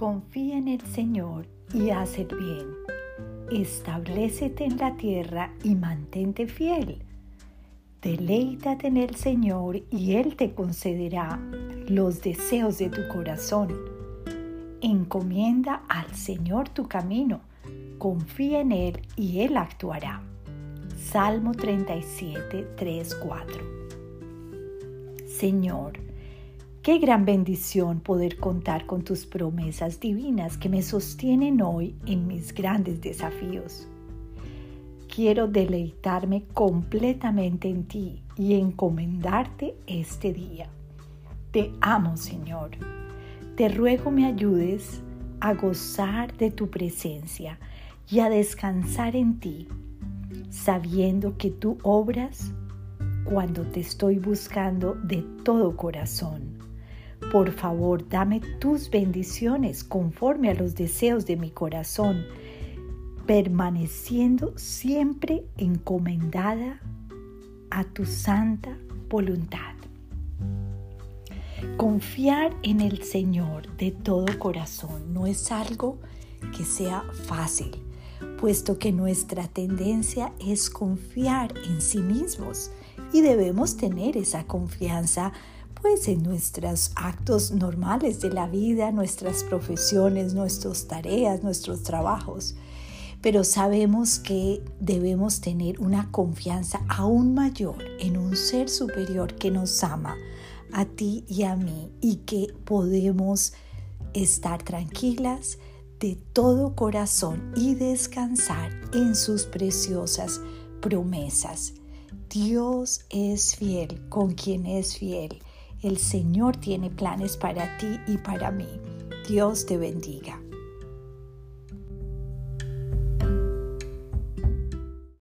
Confía en el Señor y haz el bien. Establecete en la tierra y mantente fiel. Deleítate en el Señor y Él te concederá los deseos de tu corazón. Encomienda al Señor tu camino, confía en Él y Él actuará. Salmo 37, 3, 4. Señor, Qué gran bendición poder contar con tus promesas divinas que me sostienen hoy en mis grandes desafíos. Quiero deleitarme completamente en ti y encomendarte este día. Te amo, Señor. Te ruego me ayudes a gozar de tu presencia y a descansar en ti, sabiendo que tú obras cuando te estoy buscando de todo corazón por favor, dame tus bendiciones conforme a los deseos de mi corazón, permaneciendo siempre encomendada a tu santa voluntad. Confiar en el Señor de todo corazón no es algo que sea fácil, puesto que nuestra tendencia es confiar en sí mismos y debemos tener esa confianza pues en nuestros actos normales de la vida, nuestras profesiones, nuestras tareas, nuestros trabajos. Pero sabemos que debemos tener una confianza aún mayor en un ser superior que nos ama a ti y a mí y que podemos estar tranquilas de todo corazón y descansar en sus preciosas promesas. Dios es fiel con quien es fiel el Señor tiene planes para ti y para mí. Dios te bendiga.